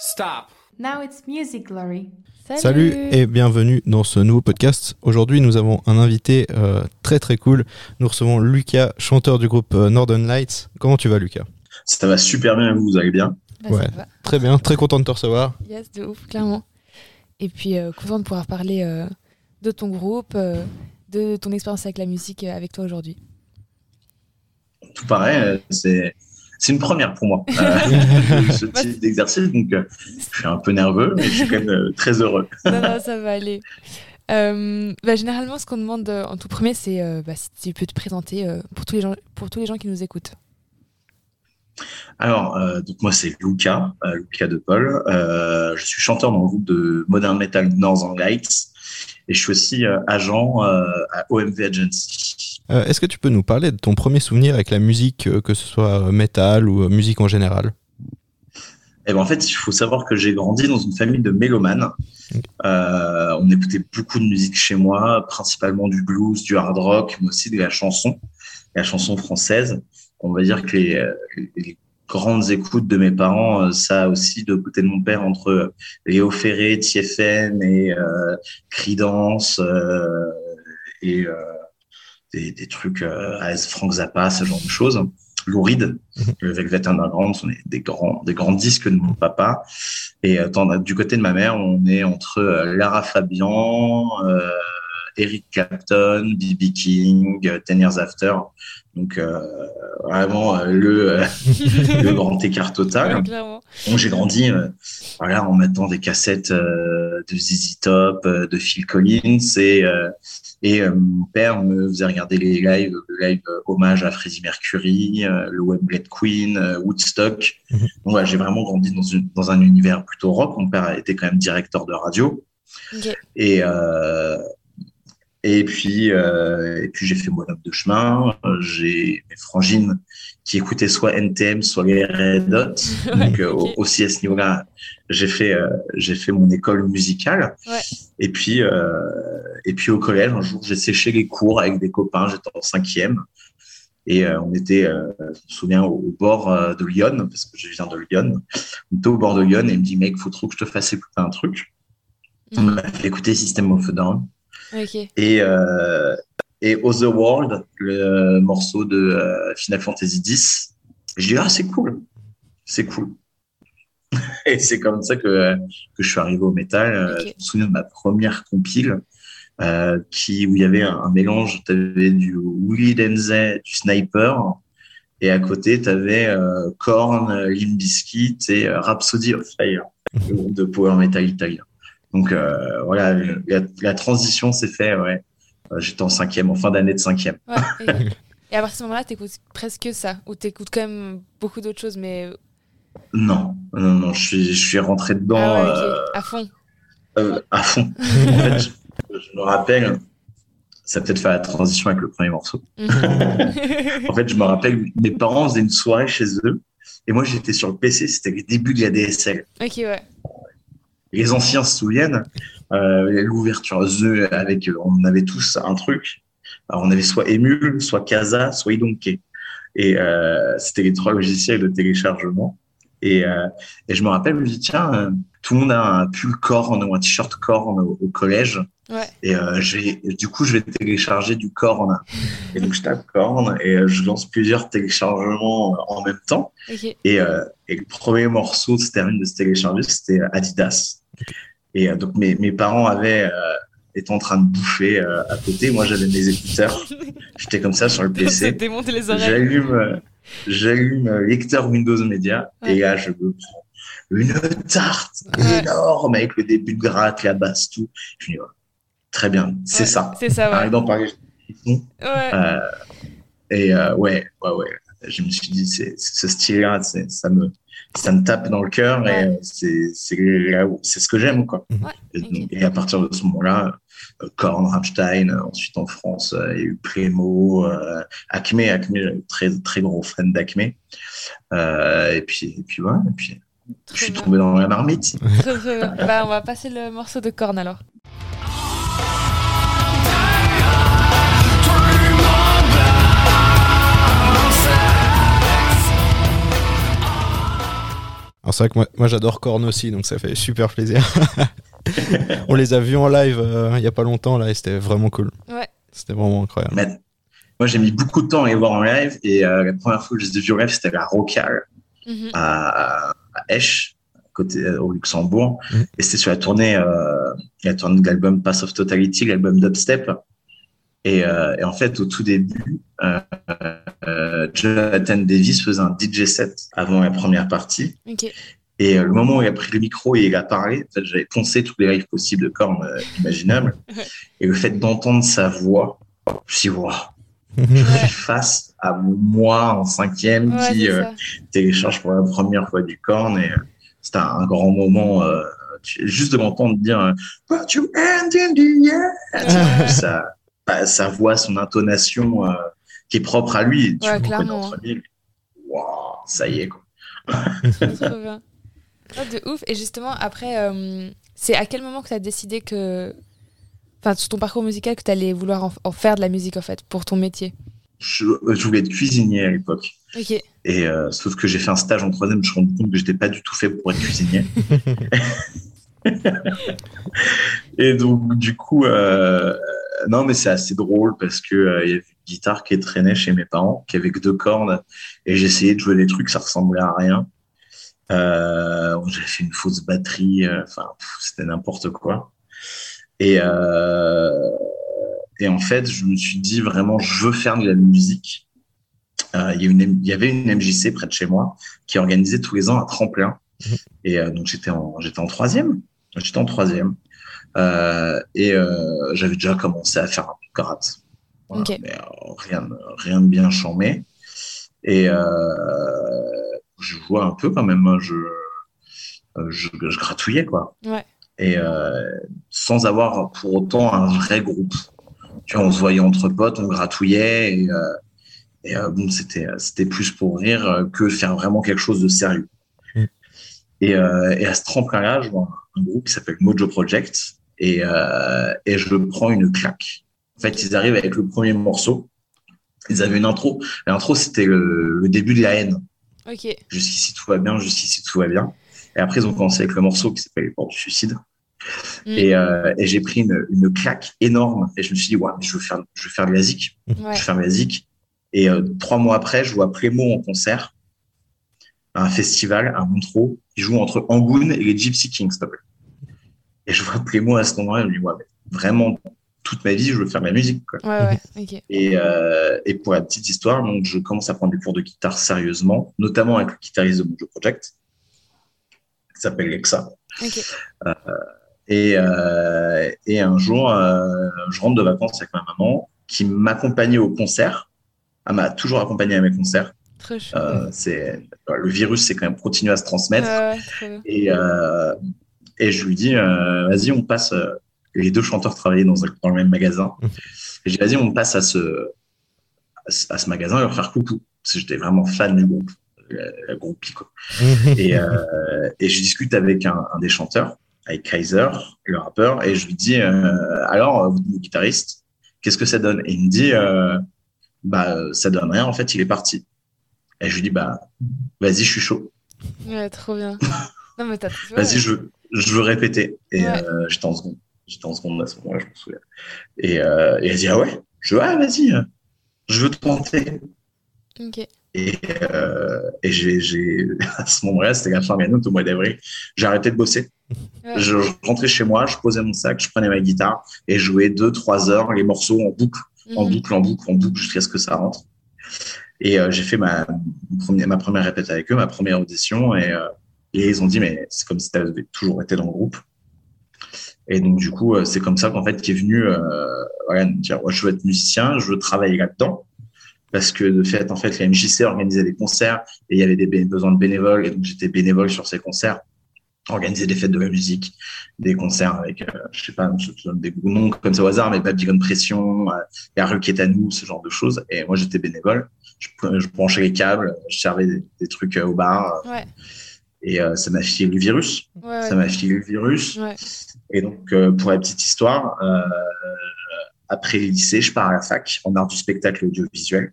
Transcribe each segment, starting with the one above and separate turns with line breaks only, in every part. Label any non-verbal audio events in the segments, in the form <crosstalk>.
Stop.
Now it's music glory.
Salut et bienvenue dans ce nouveau podcast. Aujourd'hui, nous avons un invité euh, très très cool. Nous recevons Lucas, chanteur du groupe euh, Northern Lights. Comment tu vas, Lucas?
Ça va super bien, vous, vous allez bien?
Bah,
Ouais. Très bien, très content de te recevoir.
Yes, de ouf, clairement. Et puis, euh, content de pouvoir parler euh, de ton groupe, euh, de ton expérience avec la musique euh, avec toi aujourd'hui.
Tout pareil, euh, c'est c'est une première pour moi, euh, <laughs> ce type d'exercice. Donc, euh, je suis un peu nerveux, mais je suis quand même euh, très heureux. <laughs>
non, non, ça va aller. Bah, généralement, ce qu'on demande en tout premier, c'est bah, si tu peux te présenter pour, tous les gens, pour tous les gens qui nous écoutent.
Alors, donc moi, c'est Luca, Luca de Paul. Je suis chanteur dans le groupe de modern metal Northern Lights et je suis aussi euh, agent euh, à OMV Agency.
Euh, Est-ce que tu peux nous parler de ton premier souvenir avec la musique, que ce soit métal ou musique en général?
Et ben en fait, il faut savoir que j'ai grandi dans une famille de mélomanes. Euh, on écoutait beaucoup de musique chez moi, principalement du blues, du hard rock, mais aussi de la chanson, la chanson française. On va dire que les, les grandes écoutes de mes parents, euh, ça aussi de côté de mon père entre euh, Léo Ferré, TFN et euh, Creedence euh, et euh, des, des trucs euh, AS Frank Zappa, ce genre de choses. Lou Reed, le Velvet Underground sont des, grands, des grands disques de mon papa. Et euh, du côté de ma mère, on est entre euh, Lara Fabian, euh, Eric Clapton, B.B. King, euh, Ten Years After. Donc euh, vraiment euh, le, euh, <laughs> le grand écart total.
Ouais.
Donc j'ai grandi euh, voilà, en mettant des cassettes euh, de ZZ Top, de Phil Collins et, euh, et euh, mon père me faisait regarder les lives, le live euh, hommage à Freddie Mercury, euh, le Wembley Queen, euh, Woodstock.
Mhm.
Donc voilà, j'ai vraiment grandi dans, une, dans un univers plutôt rock. Mon père était quand même directeur de radio. Et, euh, et puis, euh, et puis j'ai fait mon homme de chemin. Euh, J'ai mes frangines qui écoutaient soit NTM, soit les Red Hot. <laughs> Donc euh, aussi à ce niveau-là, j'ai fait euh, j'ai fait mon école musicale.
Ouais.
Et puis euh, et puis au collège, un jour, j'ai séché les cours avec des copains. J'étais en cinquième. Et euh, on était, euh, je me souviens, au, au bord de Lyon, parce que je viens de Lyon. On était au bord de Lyon et il me dit, mec, faut trop que je te fasse écouter un truc. On
Mhm.
m'a fait écouter System of a Down
Ok.
et, euh, et Other World, le morceau de euh, Final Fantasy X. Je dis, ah, c'est cool, c'est cool. <laughs> et c'est comme ça que, que je suis arrivé au métal. Euh. Je me souviens de ma première compile. Euh, qui, où il y avait un, un mélange, tu avais du Willy Denze, du Sniper, et à côté, tu avais euh, Korn, euh, Limp Bizkit et euh, Rhapsody of Fire, le groupe de power metal italien. Donc euh, voilà, la, la transition s'est faite, ouais. Euh, J'étais en cinquième, en fin d'année de cinquième.
Ouais, et, et à partir de ce moment-là, t'écoutes presque ça, ou t'écoutes quand même beaucoup d'autres choses, mais
Non, non, non, je suis, je suis rentré dedans
ah ouais,
euh,
à fond.
euh, à fond. <laughs> en fait, je, je me rappelle, ça a peut-être fait la transition avec le premier morceau. En fait, je me rappelle, mes parents faisaient une soirée chez eux, et moi j'étais sur le PC, c'était les débuts de la DSL.
ok, ouais.
Les anciens se souviennent, euh, l'ouverture The avec, euh, on avait tous un truc. Alors, on avait soit Emule, soit Casa, soit Idonkey. Et euh, c'était les trois logiciels de téléchargement. Et, euh, et je me rappelle, je me dis, tiens, euh, tout le monde a un pull Korn ou un t-shirt Korn au, au collège.
Ouais.
Et euh, j'ai- du coup, je vais télécharger du Korn. Et donc, je tape Korn et euh, je lance plusieurs téléchargements en même temps.
Ok.
Et, euh, et le premier morceau se termine de se télécharger, c'était Adidas. Et euh, donc mes, mes parents avaient euh, étaient en train de bouffer euh, à côté. Moi, j'avais mes écouteurs. <laughs> J'étais comme ça sur le PC. J'allume, euh, j'allume euh, lecteur Windows Media
Ouais.
et là, je me prends une tarte
Ouais.
énorme avec le début de gratte, la basse, tout. Je me dis, ouais, très bien, c'est ça.
C'est ça, ouais.
Parler.
Ouais.
Euh, et euh, ouais, ouais, ouais. Je me suis dit, c'est ce style-là, ça me, ça me tape dans le cœur et
Ouais.
c'est ce que j'aime, quoi.
Ouais,
Et, à partir de ce moment-là, euh, Korn, Rammstein, euh, ensuite en France, euh, il y a eu Plémo, euh, Acme, Acme, très très gros fan d'Acme. Euh, et puis et puis ouais, et puis je suis
bien.
tombé dans la marmite.
Bah, on va passer le morceau de corne alors.
C'est vrai que moi, moi j'adore Korn aussi, donc ça fait super plaisir. <laughs> On les a vus en live euh, il y a pas longtemps là et c'était vraiment cool.
Ouais.
C'était vraiment incroyable.
Mais moi, j'ai mis beaucoup de temps à les voir en live et euh, la première fois que je les ai vus en live, c'était à Rocal
Mhm.
à, à Esch, côté euh, au Luxembourg,
Mhm.
et c'était sur la tournée, euh, la tournée de l'album Pass of Totality, l'album dubstep. Et, euh, et en fait, au tout début, euh, euh, Jonathan Davis faisait un DJ set avant la première partie.
Ok.
Et euh, le moment où il a pris le micro et il a parlé, en fait, j'avais poncé tous les lives possibles de Korn euh, imaginables. <laughs> Et le fait d'entendre sa voix, je me suis dit, Wow, je suis face à moi en cinquième
Ouais,
qui euh, télécharge pour la première fois du Korn. Et c'était un grand moment. euh, juste de l'entendre dire Put your hand in the air. Sa, bah, sa voix, son intonation euh, qui est propre à lui. Tu
Ouais, clairement.
mille. Wow, ça y est, quoi. <laughs>
Trop bien. Oh, de ouf. Et justement, après, euh, c'est à quel moment que tu as décidé que. Enfin, sur ton parcours musical, que tu allais vouloir en, en faire de la musique, en fait, pour ton métier?
Je, je voulais être cuisinier à l'époque.
Ok.
Et euh, sauf que j'ai fait un stage en troisième, je me suis rendu compte que j'étais pas du tout fait pour être cuisinier. <laughs> <laughs> et donc du coup, euh, non mais c'est assez drôle parce que euh, il y avait une guitare qui traînait chez mes parents, qui avait que deux cordes, et j'essayais de jouer des trucs, ça ressemblait à rien. Euh, J'avais fait une fausse batterie, euh, enfin c'était n'importe quoi. Et et en fait, je me suis dit vraiment, je veux faire de la musique. Il, y avait une MJC près de chez moi qui organisait tous les ans un tremplin.
Mhm.
Et donc j'étais en j'étais en troisième. J'étais en troisième. Euh, et euh, j'avais déjà commencé à faire un peu de karaté. Voilà,
Ok.
Mais euh, rien, de- rien de bien chambé. Et euh, je jouais un peu quand même. hein, Je, je, je gratouillais quoi.
Ouais.
Et euh, sans avoir pour autant un vrai groupe. Tu vois, on se voyait entre potes, on gratouillait et, euh, et euh, bon, c'était c'était plus pour rire euh, que faire vraiment quelque chose de sérieux.
Mm.
Et, euh, et à ce tremplin-là, je vois un, un groupe qui s'appelle Mojo Project et, euh, et je prends une claque. En fait, ils arrivent avec le premier morceau. Ils avaient une intro. L'intro, c'était le, le début de la haine.
Ok.
Jusqu'ici, tout va bien. Jusqu'ici, tout va bien. Et après, ils ont commencé avec le morceau qui s'appelle portes du suicide.
Mm.
Et, euh, et j'ai pris une, une claque énorme. Et je me suis dit, ouais, je veux faire, je veux faire de la zik.
Ouais.
Je veux faire de la zik. Et euh, trois mois après, je vois Plémo en concert à un festival à Montreux. Il joue entre Angoon et les Gypsy Kings, s'il te plaît. Et je vois Plémo à ce moment-là. Je me dis, ouais, vraiment, toute ma vie, je veux faire de la musique. Quoi.
Ouais, ouais. Ok.
Et, euh, et pour la petite histoire, donc, je commence à prendre des cours de guitare sérieusement, notamment avec le guitariste de Mojo Project, qui s'appelle Lexa. Et, euh, et un jour, euh, je rentre de vacances avec ma maman, qui m'accompagnait au concert. Elle m'a toujours accompagné à mes concerts. Euh, c'est le virus, c'est quand même continué à se transmettre. Et, euh, et je lui dis, euh, vas-y, on passe. euh, les deux chanteurs travaillaient dans, un- dans le même magasin. Et je dis, vas-y, on passe à ce, à ce, à ce magasin et leur faire coucou. Parce que j'étais vraiment fan du groupe, le, le groupe Pico. Et, euh, et je discute avec un, un des chanteurs, avec Kaiser, le rappeur, et je lui dis, euh, alors, votre nouveau guitariste, qu'est-ce que ça donne? Et il me dit, euh, bah, ça donne rien, en fait, il est parti. Et je lui dis, bah, vas-y, je suis chaud.
Ouais, trop bien. <laughs> Non, mais t'as.
Vas-y, je, je veux répéter. Et
Ouais.
euh, j'étais en seconde. J'étais en seconde à ce moment-là, je me souviens. Et, euh, et elle dit, ah ouais? Je dis, ah, vas-y, je veux te tenter. Et, euh, et j'ai, <laughs> à ce moment-là, c'était la fin l'année, au mois d'avril, j'ai arrêté de bosser.
Ouais.
Je, je rentrais chez moi, je posais mon sac, je prenais ma guitare et je jouais deux, trois heures les morceaux en boucle, en
Mhm.
boucle, en boucle, en boucle, jusqu'à ce que ça rentre. Et euh, j'ai fait ma, première répète avec eux, ma première audition, et, euh, et ils ont dit, mais c'est comme si tu avais toujours été dans le groupe. Et donc, du coup, euh, c'est comme ça qu'en fait, qui est venu euh, voilà, dire, je veux être musicien, je veux travailler là-dedans. Parce que de fait, en fait, la MJC organisait des concerts et il y avait des besoins de bénévoles. Et donc, j'étais bénévole sur ces concerts, organiser des fêtes de la musique, des concerts avec, euh, je sais pas, je donne des noms comme ça au hasard, mais Babylon Pression, euh, la rue qui est à nous, ce genre de choses. Et moi, j'étais bénévole. Je, je branchais les câbles, je servais des, des trucs euh, au bar.
Ouais.
Et euh, ça m'a filé le virus.
Ouais,
Ça m'a filé le virus.
Ouais.
Et donc, euh, pour la petite histoire, euh, après le lycée, je pars à la fac en art du spectacle audiovisuel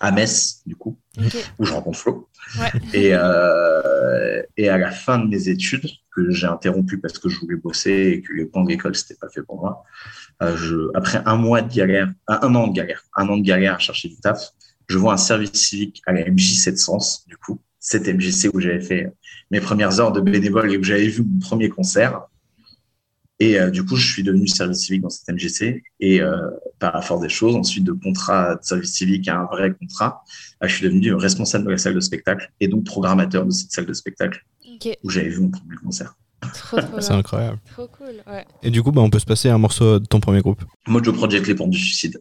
à Metz, du coup.
Ok.
où je rencontre Flo.
Ouais.
Et, euh, et à la fin de mes études, que j'ai interrompu parce que je voulais bosser et que les plans d'école, c'était pas fait pour moi, euh, je, après un mois de galère, un, un an de galère, un an de galère à chercher du taf, je vois un service civique à la MJ7 Sens, du coup, cette MJC où j'avais fait mes premières heures de bénévole et où j'avais vu mon premier concert. Et euh, du coup, je suis devenu service civique dans cette MGC. Et euh, par la force des choses, ensuite de contrat de service civique à un vrai contrat, euh, je suis devenu responsable de la salle de spectacle et donc programmateur de cette salle de spectacle où j'avais vu mon premier concert.
Trop, trop
C'est incroyable.
Trop cool. Ouais.
Et du coup, bah, on peut se passer un morceau de ton premier groupe.
Mojo Project, les portes du suicide.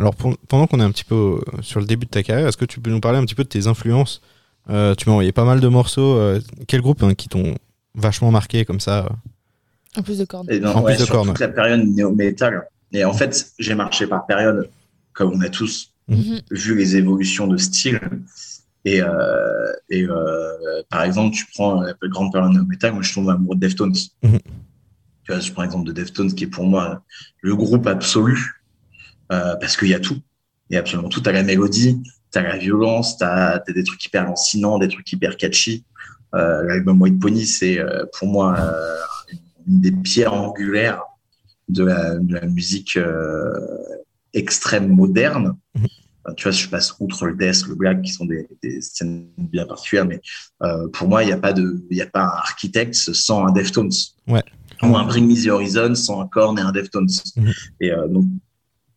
Alors, pour- pendant qu'on est un petit peu euh, sur le début de ta carrière, est-ce que tu peux nous parler un petit peu de tes influences? Euh, Tu m'as envoyé pas mal de morceaux. euh, quels groupes hein, qui t'ont vachement marqué comme ça
En plus de cordes.
Et non,
En
ouais,
plus de
sur
cornes,
toute la période néo-metal. Et en fait, j'ai marché par période, comme on a tous
Mhm.
vu les évolutions de style. Et, euh, et euh, par exemple, tu prends la plus grande période néo-metal, moi je tombe amoureux de Deftones.
Mhm.
Tu vois, je prends l'exemple de Deftones, qui est pour moi le groupe absolu, euh, parce qu'il y a tout. Il y a absolument tout. T'as la mélodie, t'as la violence, t'as as des trucs hyper lancinants, des trucs hyper catchy. Euh, L'album White Pony, c'est euh, pour moi euh, une des pierres angulaires de la, de la musique extrême moderne.
Mhm.
Euh, Tu vois, je passe outre le death, le black, qui sont des, des scènes bien particulières, mais euh, pour moi, il n'y a pas de, il y a pas un architecte sans un Deftones.
Ouais.
Ou un Bring Me the Horizon sans un Korn et un Deftones.
Mhm.
Et euh, donc,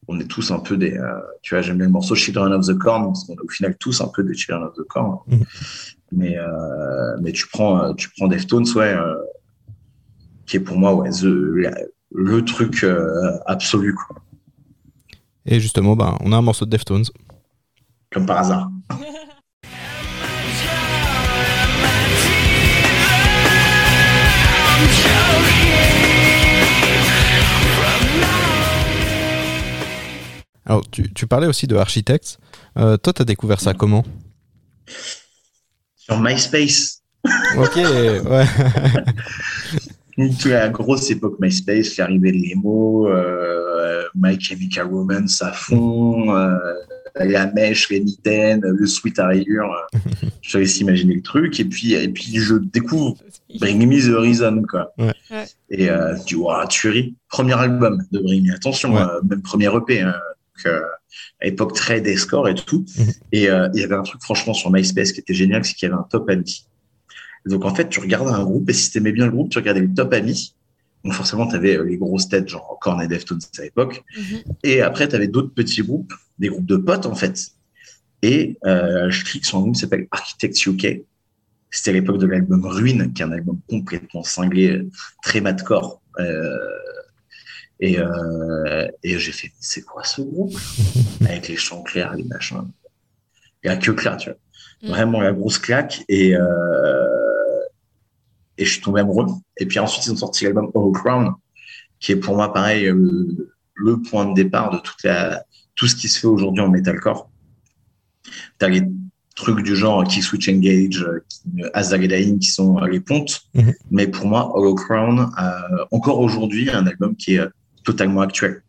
on est tous un peu des, euh, tu vois, j'aime bien le morceau Children of the Corn, parce qu'on est au final tous un peu des Children of the Corn.
Mhm.
Mais, euh, mais tu prends, euh, tu prends Deftones, ouais, euh, qui est pour moi, ouais, the- la- le truc euh, absolu, quoi.
Et justement, bah, on a un morceau de Deftones.
comme par hasard. <laughs>
Alors, tu, tu parlais aussi de Architects. Euh, toi, t'as découvert ça comment?
Sur MySpace,
Ok, ouais. <laughs>
la grosse époque MySpace, l'arrivée de l'emo, euh, My Chemical Romance à fond, euh, la mèche, les mitaines, le sweat à rayures. euh, je te laisse imaginer le truc. Et puis, et puis je découvre Bring Me the Horizon, quoi.
Ouais.
Ouais.
Et euh, tu vois, tu ris. Premier album de Bring Me. Attention,
Ouais.
euh, même premier EP. Hein, euh, à l'époque très des scores et tout.
Mhm.
Et euh, il y avait un truc franchement sur MySpace qui était génial, c'est qu'il y avait un top ami. Donc en fait, tu regardais un groupe et si t'aimais bien le groupe, tu regardais le top amis. Donc forcément, tu avais les grosses têtes, genre Korn et Deftones à l'époque.
Mhm.
Et après, tu avais d'autres petits groupes, des groupes de potes en fait. Et euh, je clique sur un groupe qui s'appelle Architects UK. C'était à l'époque de l'album Ruine, qui est un album complètement cinglé, euh, très madcore. Euh, et euh, et j'ai fait, c'est quoi ce groupe <laughs> Avec les chants clairs, les machins. Et la queue claire, tu vois.
Mm.
Vraiment la grosse claque. Et, euh, et je suis tombé amoureux. Et puis ensuite, ils ont sorti l'album Hollow Crown, qui est pour moi pareil le, le point de départ de toute la, tout ce qui se fait aujourd'hui en metalcore. T'as les trucs du genre Kick Switch Engage, euh, qui- Azagadain qui sont euh, les pontes.
Mhm.
Mais pour moi, Hollow Crown, euh, encore aujourd'hui, un album qui est euh, totalement actuel.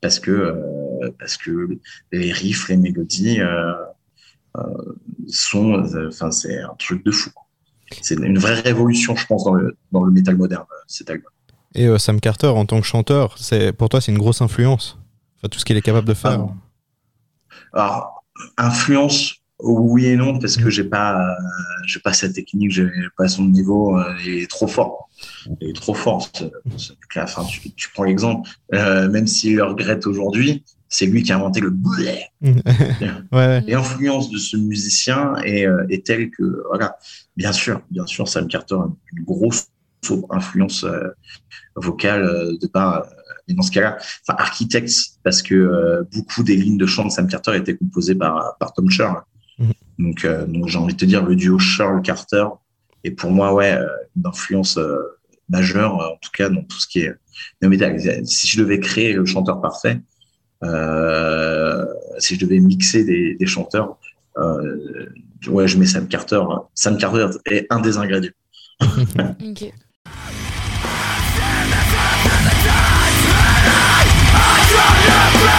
Parce que, euh, parce que les riffs, les mélodies euh, euh, sont, enfin, c'est un truc de fou. C'est une vraie révolution, je pense, dans le, dans le métal moderne, cet album.
Et Sam Carter, en tant que chanteur, c'est pour toi, c'est une grosse influence. Enfin, tout ce qu'il est capable de faire.
Ah. Alors, influence, oui et non, parce que j'ai pas, euh, j'ai pas sa technique, j'ai pas son niveau, euh, il est trop fort. Il est trop fort. ce- ce. Enfin, tu, tu prends l'exemple, euh, même s'il le regrette aujourd'hui, c'est lui qui a inventé le blé. <laughs>
ouais.
L'influence de ce musicien est, euh, est telle que, voilà, bien sûr, bien sûr, Sam Carter a une grosse influence euh, vocale euh, de part. euh, mais dans ce cas-là, enfin, Architects, parce que euh, beaucoup des lignes de chant de Sam Carter étaient composées par, par Tom Sher.
Mhm.
Donc, euh, donc j'ai envie de te dire, le duo Sher-Carter est pour moi, ouais, euh, une influence euh, majeure, en tout cas, dans tout ce qui est no metal. Si je devais créer le chanteur parfait, euh, si je devais mixer des, des chanteurs, euh, ouais, je mets Sam Carter. Sam Carter est un des ingrédients. <laughs>
Ok.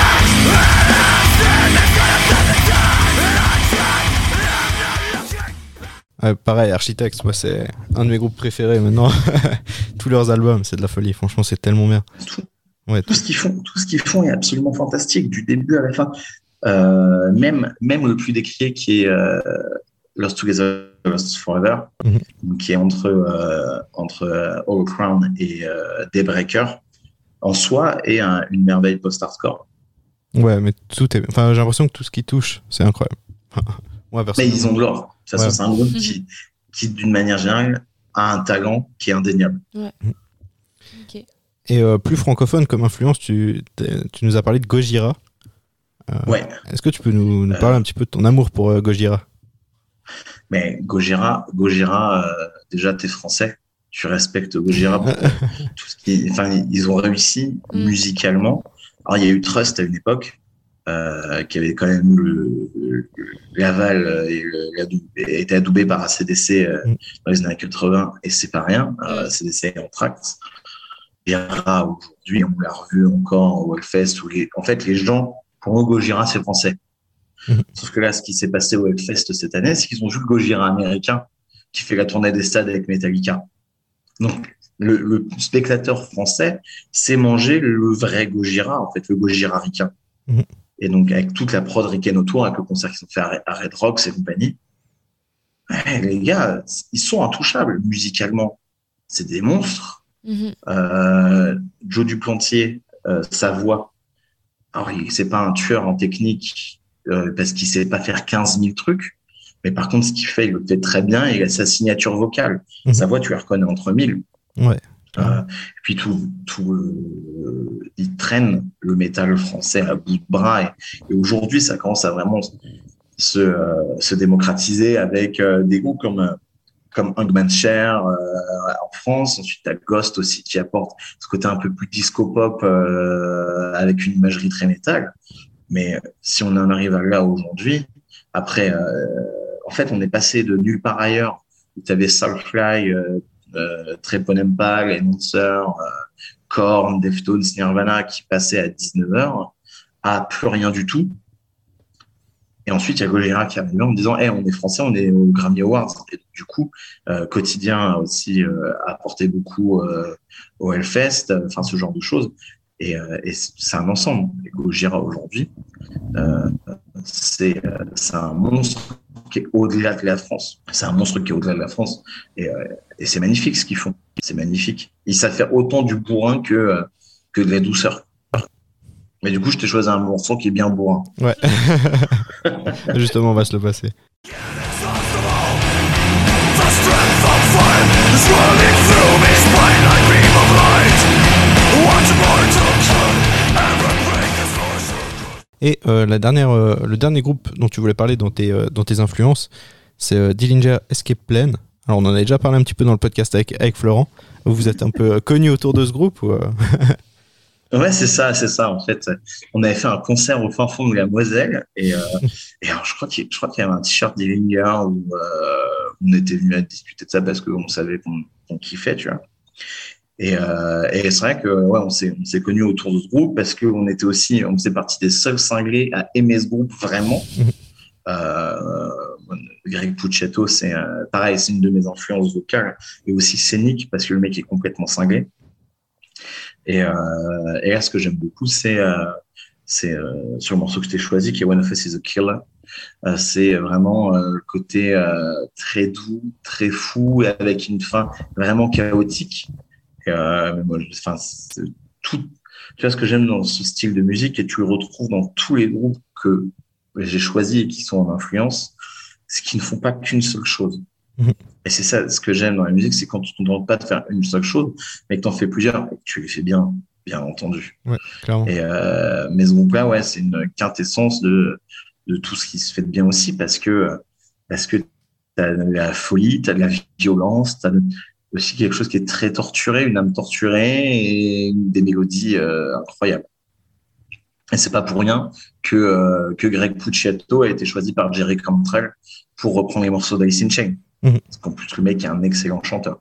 <laughs>
Ouais, pareil, Architects, moi c'est un de mes groupes préférés maintenant. <laughs> Tous leurs albums, c'est de la folie. Franchement, c'est tellement bien.
Tout,
Ouais,
tout ce qu'ils font, tout ce qu'ils font est absolument fantastique, du début à la fin. Euh, même, même le plus décrié qui est euh, Lost Together, Lost Forever,
Mhm.
qui est entre, euh, entre Hollow Crown et Daybreaker, en soi est un- une merveille post-hardcore.
ouais, mais tout est. Enfin, j'ai l'impression que tout ce qui touche, c'est incroyable. <laughs>
Mais ils ont de l'or. De toute façon,
Ouais.
c'est un groupe qui, qui, d'une manière générale, a un talent qui est indéniable.
Ok.
Et euh, plus francophone comme influence, tu, tu nous as parlé de Gojira. Euh,
Ouais.
Est-ce que tu peux nous, nous parler un petit peu de ton amour pour euh, Gojira?
Mais Gojira, Gojira euh, déjà, t'es français. Tu respectes Gojira. pour <laughs> tout ce qui, enfin, ils ont réussi
Mm.
musicalement. Alors, il y a eu Trust à une époque, euh, qui avait quand même eu le, l'aval et le, été adoubé par ACDC euh,
Mm.
dans les années 80, et c'est pas rien. Euh,
Mm.
ACDC est en tract. Gojira, aujourd'hui, on l'a revu encore au Hellfest, où les, en fait, les gens, pour eux, Gojira, c'est français.
Mhm.
Sauf que là, ce qui s'est passé au Hellfest cette année, c'est qu'ils ont vu le Gojira américain qui fait la tournée des stades avec Metallica. Donc, le, le spectateur français s'est mangé le vrai Gojira, en fait, le Gojira ricain. Et donc, avec toute la prod ricaine autour, avec le concert qu'ils ont fait à Red- Rocks et compagnie, les gars, ils sont intouchables musicalement. C'est des monstres.
Mhm.
Euh, Joe Duplantier, euh, sa voix. Alors, il c'est pas un tueur en technique euh, parce qu'il sait pas faire 15 000 trucs. Mais par contre, ce qu'il fait, il le fait très bien. et Il a sa signature vocale.
Mhm.
Sa voix, tu la reconnais entre mille.
Ouais.
Et puis tout, tout euh, il traîne le métal français à bout de bras. Et, aujourd'hui, ça commence à vraiment se, euh, se démocratiser avec euh, des groupes comme euh, comme Hungman Share euh, en France. Ensuite, t'as Ghost aussi qui apporte ce côté un peu plus disco pop avec une imagerie très métal. Mais si on en arrive là aujourd'hui, après, en fait, on est passé de nulle part ailleurs où tu avais Soulfly, euh, Trepon Empal, Enhancer, euh, Korn, Deftones, Nirvana qui passaient à 19h à plus rien du tout. Et ensuite, il y a Gojira qui est arrivé en me disant hey, on est français, on est au Grammy Awards. Et du coup, euh, Quotidien a aussi euh, apporté beaucoup au Hellfest, enfin ce genre de choses. Et, euh, et c'est un ensemble. Et Gojira aujourd'hui, euh, c'est euh, c'est un monstre qui est au-delà de la France. C'est un monstre qui est au-delà de la France. Et, euh, et c'est magnifique ce qu'ils font. C'est magnifique. Ils savent faire autant du bourrin que, euh, que de la douceur. Mais du coup, je t'ai choisi un morceau qui est bien bourrin.
Ouais. <laughs> Justement, on va se le passer. Et euh, la dernière, euh, le dernier groupe dont tu voulais parler dans tes, euh, dans tes influences, c'est Dillinger Escape Plan. Alors, on en a déjà parlé un petit peu dans le podcast avec, avec Florent. Vous êtes un peu connu autour de ce groupe ou, <laughs>
Ouais, c'est ça, c'est ça. En fait, on avait fait un concert au fin fond de la Moselle et, euh, <laughs> et alors, je crois qu'il je crois qu'il y avait un t-shirt Dillinger où euh, on était venu à discuter de ça parce qu'on savait qu'on qu'on kiffait, tu vois. Et, euh, et c'est vrai que ouais, on s'est on s'est connus autour de ce groupe parce qu'on était aussi, on faisait partie des seuls cinglés à aimer ce groupe vraiment. <laughs> Euh, Greg Puccetto, c'est euh, pareil, c'est une de mes influences vocales et aussi scénique parce que le mec est complètement cinglé. Et, euh, et là, ce que j'aime beaucoup, c'est euh, c'est euh, sur le morceau que je t'ai choisi, qui est One of Us is a Killer. Euh, c'est vraiment euh, le côté euh, très doux, très fou, avec une fin vraiment chaotique. Et, euh, mais moi, je- enfin, c'est tout. Tu vois ce que j'aime dans ce style de musique, et tu le retrouves dans tous les groupes que j'ai choisis et qui sont en influence, c'est qu'ils ne font pas qu'une seule chose.
Mhm.
Et c'est ça, ce que j'aime dans la musique, c'est quand tu ne demandes pas de faire une seule chose, mais que tu en fais plusieurs et que tu les fais bien, bien entendu.
clairement
Et euh, mais ce groupe-là, ouais, c'est une quintessence de, de tout ce qui se fait de bien aussi parce que parce que t'as de la folie, t'as de la violence, t'as de- aussi quelque chose qui est très torturé, une âme torturée et des mélodies euh, incroyables. Et c'est pas pour rien que euh, que Greg Puccetto a été choisi par Jerry Cantrell pour reprendre les morceaux d'Alice in Chains.
Mhm.
Parce qu'en plus le mec est un excellent chanteur.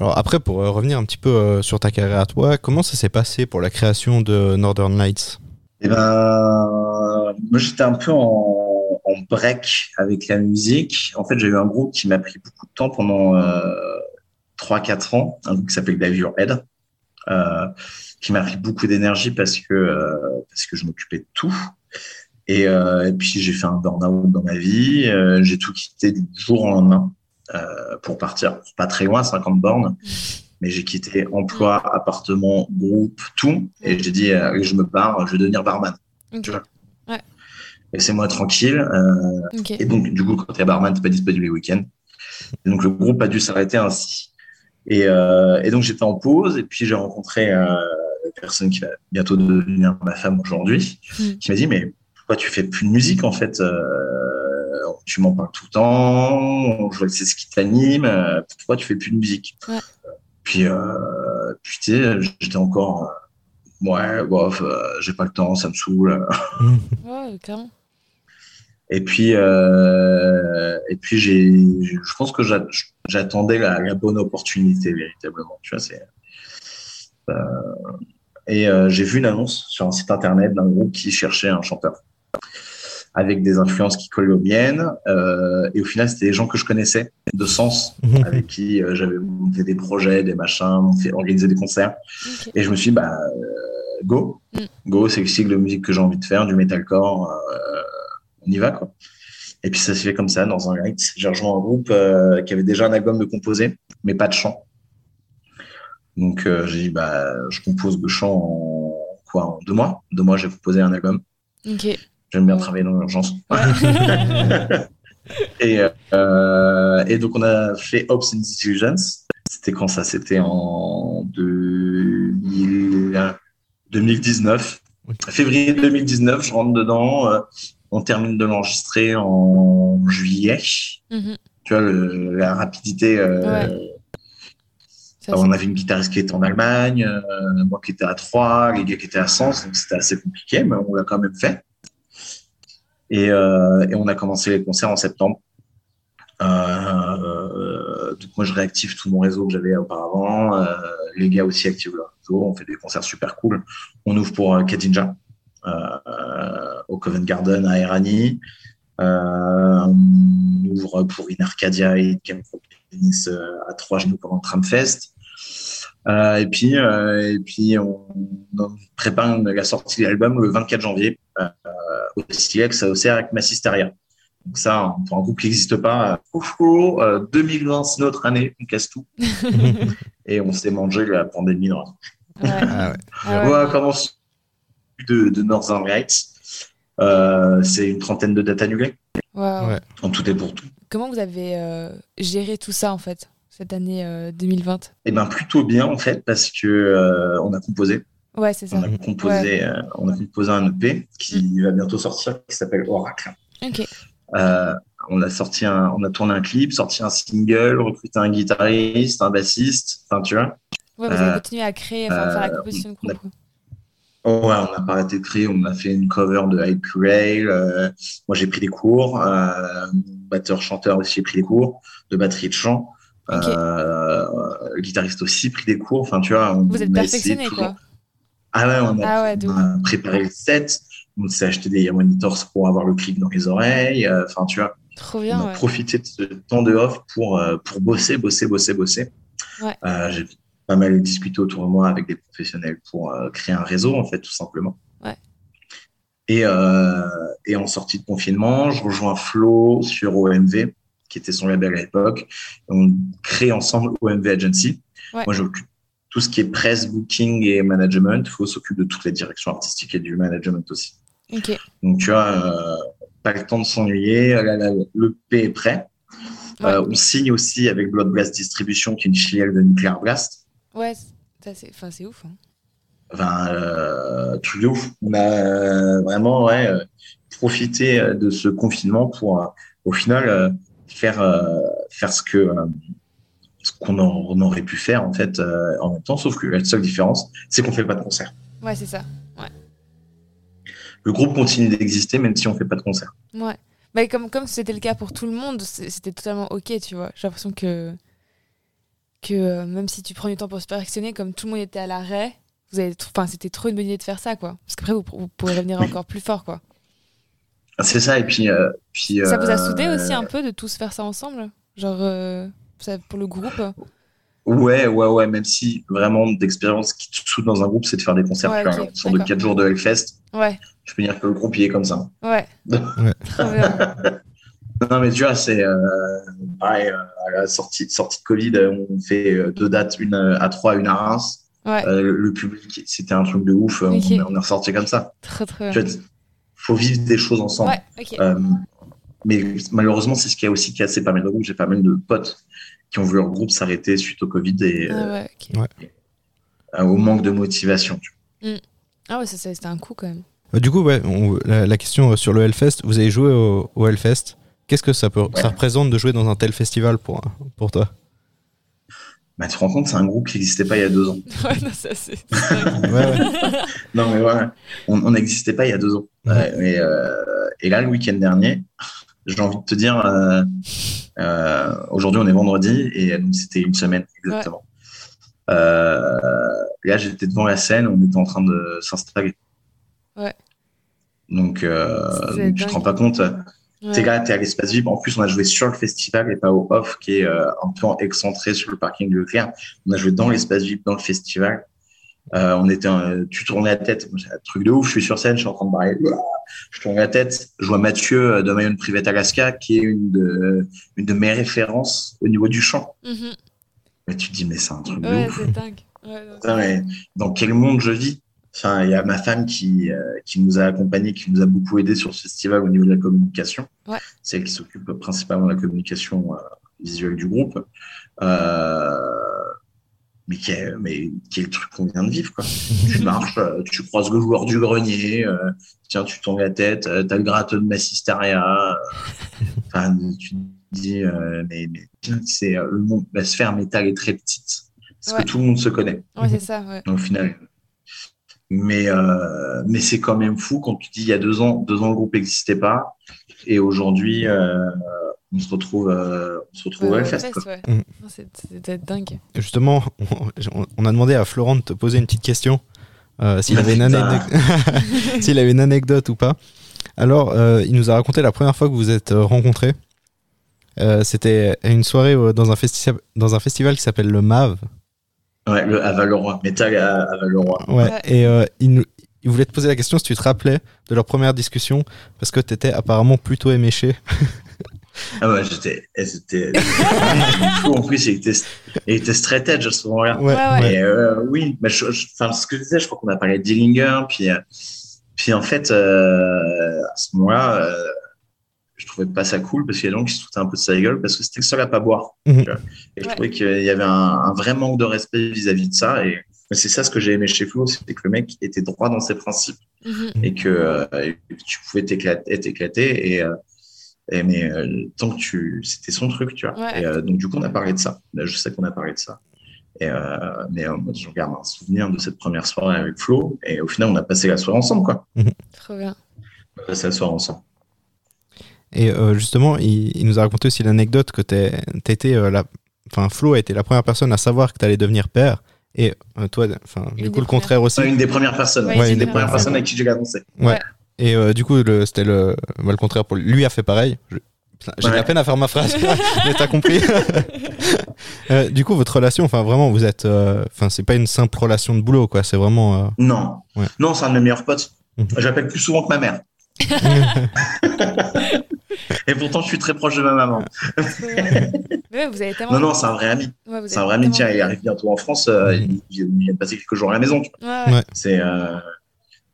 Alors après, pour euh, revenir un petit peu euh, sur ta carrière à toi, comment ça s'est passé pour la création de Northern Lights?
Eh ben, moi j'étais un peu en, break avec la musique. En fait, j'ai eu un groupe qui m'a pris beaucoup de temps pendant euh, 3-4 ans, un groupe qui s'appelle Dive Your Head, euh, qui m'a pris beaucoup d'énergie parce que parce que je m'occupais de tout. Et, puis j'ai fait un burn-out dans ma vie. J'ai tout quitté du jour au lendemain pour partir pas très loin, 50 bornes. Mais j'ai quitté emploi, appartement, groupe, tout. Et j'ai dit, euh, je me barre, je vais devenir barman. Tu vois.
Ouais.
Laissez-moi tranquille. Euh, et donc, du coup, quand t'es barman, t'es pas disponible les week-ends. Donc, le groupe a dû s'arrêter ainsi. Et, euh, et donc, j'étais en pause. Et puis, j'ai rencontré euh, une personne qui va bientôt devenir ma femme aujourd'hui,
Mm.
qui m'a dit, mais pourquoi tu fais plus de musique, en fait euh, Tu m'en parles tout le temps. Je vois que c'est ce qui t'anime. euh, Pourquoi tu fais plus de musique
Ouais.
Puis, euh, puis tu sais, j'étais encore... euh, ouais, bof, euh, j'ai pas le temps, ça me saoule. <laughs>
Ouais, carrément.
Et puis, euh, et puis j'ai, je pense que j'a- j'attendais la, la bonne opportunité véritablement. Tu vois, c'est. euh, et euh, j'ai vu une annonce sur un site internet d'un groupe qui cherchait un chanteur avec des influences qui collent aux miennes. Euh, et au final, c'était des gens que je connaissais de sens, avec qui euh, j'avais monté des projets, des machins, fait organiser des concerts. Et je me suis dit, bah, euh, go.
Mm.
Go, c'est le style de musique que j'ai envie de faire, du metalcore. euh, on y va, quoi. Et puis ça s'est fait comme ça, dans un light. J'ai rejoint un groupe euh, qui avait déjà un album de composé, mais pas de chant. Donc euh, j'ai dit, bah, je compose le chant en quoi En deux mois. Deux mois, j'ai composé un album.
Ok.
J'aime bien travailler dans l'urgence. <laughs> Et, euh, et donc, on a fait Hopes and Decisions. C'était quand ça C'était en 2000 2019.
Oui.
Février 2019, je rentre dedans. euh, on termine de l'enregistrer en juillet.
Mhm.
Tu vois, le- la rapidité. euh,
Ouais.
On avait une guitariste qui était en Allemagne, euh, moi qui étais à Troyes, les gars qui étaient à Sens, donc c'était assez compliqué, mais on l'a quand même fait. Et, euh, et on a commencé les concerts en septembre. Euh, donc moi je réactive tout mon réseau que j'avais auparavant. Euh, les gars aussi activent leur réseau. On fait des concerts super cool. On ouvre pour euh, Kadinja euh, au Covent Garden à Erani. Euh, on ouvre pour In Arcadia et Game à Trois Genoux pendant Tramfest. Euh, et puis, euh, et puis on, on prépare la sortie de l'album le 24 janvier euh, au Silex au CERF avec Massisteria. Donc ça, pour un groupe qui n'existe pas, euh, coucou, euh, 2020 c'est notre année, on casse tout. <laughs> et on s'est mangé la pandémie dans
Ouais.
Ah ouais.
Ah ouais.
Comment de, de Northern Lights. Euh, c'est une trentaine de dates annulées.
Ouais.
en tout et pour tout.
Comment vous avez euh, géré tout ça en fait? Cette année euh, 2020
Et ben plutôt bien en fait parce que euh, on a composé,
Ouais, c'est ça.
on a composé, euh, on a composé un EP qui va bientôt sortir qui s'appelle Oracle.
Ok.
Euh, on a sorti un, on a tourné un clip, sorti un single, recruté un guitariste, un bassiste, enfin tu vois.
Ouais, vous avez
Euh,
continué à créer, enfin, à faire la
euh,
composition de
on a-
groupe.
Oh, ouais, on n'a pas arrêté de créer, on a fait une cover de Hype Rail. euh, moi j'ai pris des cours, euh, batteur chanteur aussi j'ai pris des cours de batterie de chant. Euh, le guitariste aussi pris des cours. Enfin tu vois, on,
Vous êtes
on a
perfectionné
toujours-
quoi.
Ah ouais, on a,
Ah ouais,
on a préparé le set, on s'est acheté des monitors pour avoir le clic dans les oreilles. euh, Enfin, tu vois,
Trop
on
bien,
a
ouais.
profité de ce temps de off pour, euh, pour bosser, bosser, bosser, bosser.
Ouais.
Euh, J'ai pas mal discuté autour de moi avec des professionnels pour euh, créer un réseau, en fait, tout simplement.
Ouais.
Et, euh, et en sortie de confinement, je rejoins Flo sur OMV, qui était son label à l'époque. On crée ensemble OMV Agency.
Ouais.
Moi, j'occupe tout ce qui est presse, booking et management. Flo s'occupe de toutes les directions artistiques et du management aussi. Donc, tu vois, euh, pas le temps de s'ennuyer. La- Le P est prêt.
Ouais.
Euh, on signe aussi avec Blood Blast Distribution, qui est une filiale de Nuclear Blast.
Ouais, c'est enfin, c'est ouf. hein.
Enfin, euh, truc de ouf. On a euh, vraiment ouais, profité de ce confinement pour, au final, faire, euh, faire ce que euh, ce qu'on aurait pu faire en fait euh, en même temps. Sauf que la seule différence, c'est qu'on fait pas de concert.
Ouais, c'est ça.
Le groupe continue d'exister même si on fait pas de concert.
Ouais. Bah, comme comme c'était le cas pour tout le monde, c'était totalement ok, tu vois. J'ai l'impression que que euh, même si tu prends du temps pour se perfectionner, comme tout le monde était à l'arrêt, vous avez, enfin, c'était trop une bonne idée de faire ça, quoi. Parce qu'après, vous, vous pourrez revenir encore plus fort, quoi.
C'est ça, et puis. euh, puis
Ça vous a
euh,
soudé aussi un peu de tous faire ça ensemble? Genre, euh, pour le groupe?
Ouais, ouais, ouais, même si vraiment d'expérience qui te soude dans un groupe, c'est de faire des concerts.
Ouais,
tu vois,
ok,
une sorte de
d'accord.
4 jours de Hellfest.
Ouais,
Je peux dire que le groupe, il est comme ça.
ouais.
Ouais. <laughs> <laughs>
Non, mais tu vois, c'est euh, pareil, euh, à la sortie, sortie de Covid, on fait euh, deux dates, une à Troyes, une à Reims.
Ouais,
Euh, le- public, c'était un truc de ouf. On, on est ressorti comme ça.
trop, trop bien.
Faut vivre des choses ensemble.
Ouais.
Euh, mais malheureusement, c'est ce qui a aussi cassé pas mal de groupes. J'ai pas mal de potes qui ont vu leur groupe s'arrêter suite au Covid et
Ah
euh, euh, au manque de motivation. tu
Ah ouais, c'était un coup quand même.
Euh, du coup, ouais, on- la, la question euh, sur le Hellfest, vous avez joué au, au Hellfest. Qu'est-ce que ça, peut, ça représente de jouer dans un tel festival pour, pour toi?
Bah, tu te rends compte, c'est un groupe qui n'existait <laughs> <laughs> <laughs> pas il y a deux ans.
Ouais, non, ça, c'est.
Ouais, ouais.
Non, mais voilà, on n'existait pas il y a deux ans. Ouais, et, euh, et là, le week-end dernier, j'ai envie de te dire, euh, euh, aujourd'hui on est vendredi et donc c'était une semaine exactement. Euh, là, j'étais devant la scène, on était en train de s'installer.
Ouais.
Donc, euh, donc tu te rends pas compte.
Ouais.
T'es là, t'es à l'espace VIP. En plus, on a joué sur le festival et pas au off, qui est euh, un peu excentré sur le parking de Leclerc. On a joué dans l'espace VIP, dans le festival. Euh, on était, euh, tu tournais la tête. Un truc de ouf. Je suis sur scène, je suis en train de barrer. Je tourne la tête. Je vois Mathieu euh, de Mayon Private Alaska, qui est une de, une de mes références au niveau du chant.
Mhm.
Mais tu te dis, mais c'est un truc de
Ouais,
ouf.
c'est dingue. Ouais, non,
mais dans quel monde je vis? Enfin, il y a ma femme qui, euh, qui nous a accompagnés, qui nous a beaucoup aidé sur ce festival au niveau de la communication.
Ouais.
C'est elle qui s'occupe principalement de la communication euh, visuelle du groupe. Euh, mais, qui est, mais qui est le truc qu'on vient de vivre. Quoi. <laughs> tu marches, tu croises le joueur du grenier, tiens, tu tournes la tête, t'as le gratteux de Massistaria. euh, <laughs> Enfin, tu te dis, mais, mais c'est la sphère métal est très petite. Parce
Ouais.
que tout le monde se connaît
Ouais, c'est ça,
au final. Mais, euh, mais c'est quand même fou quand tu dis il y a deux ans, deux ans le groupe n'existait pas et aujourd'hui euh, on se retrouve, euh, on se retrouve
Ouais,
à Hellfest,
ouais.
Mm.
C'était dingue.
Justement, on, on a demandé à Florent de te poser une petite question. euh, s'il, avait une
Putain.
anecdote, <laughs> s'il avait une anecdote ou pas. Alors, euh, il nous a raconté la première fois que vous vous êtes rencontrés. Euh, c'était à une soirée dans un, dans un festival qui s'appelle le MAV.
Ouais, le, à Valeroy, Metal à, à Valeroy.
Ouais.
Ouais.
Et euh, il, nous- il voulait te poser la question si tu te rappelais de leur première discussion, parce que tu étais apparemment plutôt éméché.
Ah ouais, j'étais, eh, <laughs> en plus, il était, il était straight edge à ce moment-là.
Ouais.
Et euh, oui, je, je- enfin, ce que je disais, je crois qu'on a parlé de Dillinger, puis, euh, puis en fait, euh, à ce moment-là, euh, je trouvais pas ça cool parce qu'il y a des gens qui se foutaient un peu de sa gueule parce que c'était le seul à pas boire.
Mhm.
Et je
Ouais.
trouvais qu'il y avait un, un vrai manque de respect vis-à-vis de ça. Et mais c'est ça ce que j'ai aimé chez Flo, c'était que le mec était droit dans ses principes
Mhm.
et que, euh, et que tu pouvais t'éclater, t'éclater et, euh, et mais euh, tant que tu, c'était son truc, tu vois.
Ouais.
Et euh, donc du coup, on a parlé de ça. Là, je sais qu'on a parlé de ça. Et euh, mais euh, moi, je garde un souvenir de cette première soirée avec Flo. Et au final, on a passé la soirée ensemble, quoi.
Trop bien.
On a passé la soirée ensemble.
Et euh, justement, il, il nous a raconté aussi l'anecdote que été euh, la, enfin Flo a été la première personne à savoir que tu allais devenir père. Et euh, toi, enfin du coup le contraire aussi.
Ouais, une des premières personnes.
Ouais,
Ouais,
une des
premières personnes avec qui j'ai annoncé.
Et euh, du coup, le- c'était le, bah, le contraire pour lui. Lui a fait pareil. J'ai de la
Ouais.
peine à faire ma phrase, <laughs> mais t'as compris. <laughs> Euh, du coup, votre relation, enfin vraiment, vous êtes, euh, enfin c'est pas une simple relation de boulot, quoi. C'est vraiment. euh,
Non,
Ouais.
non, c'est un de mes meilleurs potes.
Mhm.
J'appelle plus souvent que ma mère. <laughs> Et pourtant, je suis très proche de ma maman.
Mais ouais, vous avez tellement.
Non, non, c'est un vrai ami.
Ouais,
C'est un vrai ami. Tiens, il arrive bientôt en France. euh,
Mhm.
il, il vient de passer quelques jours à la maison. tu vois.
Ouais,
Ouais.
C'est, euh,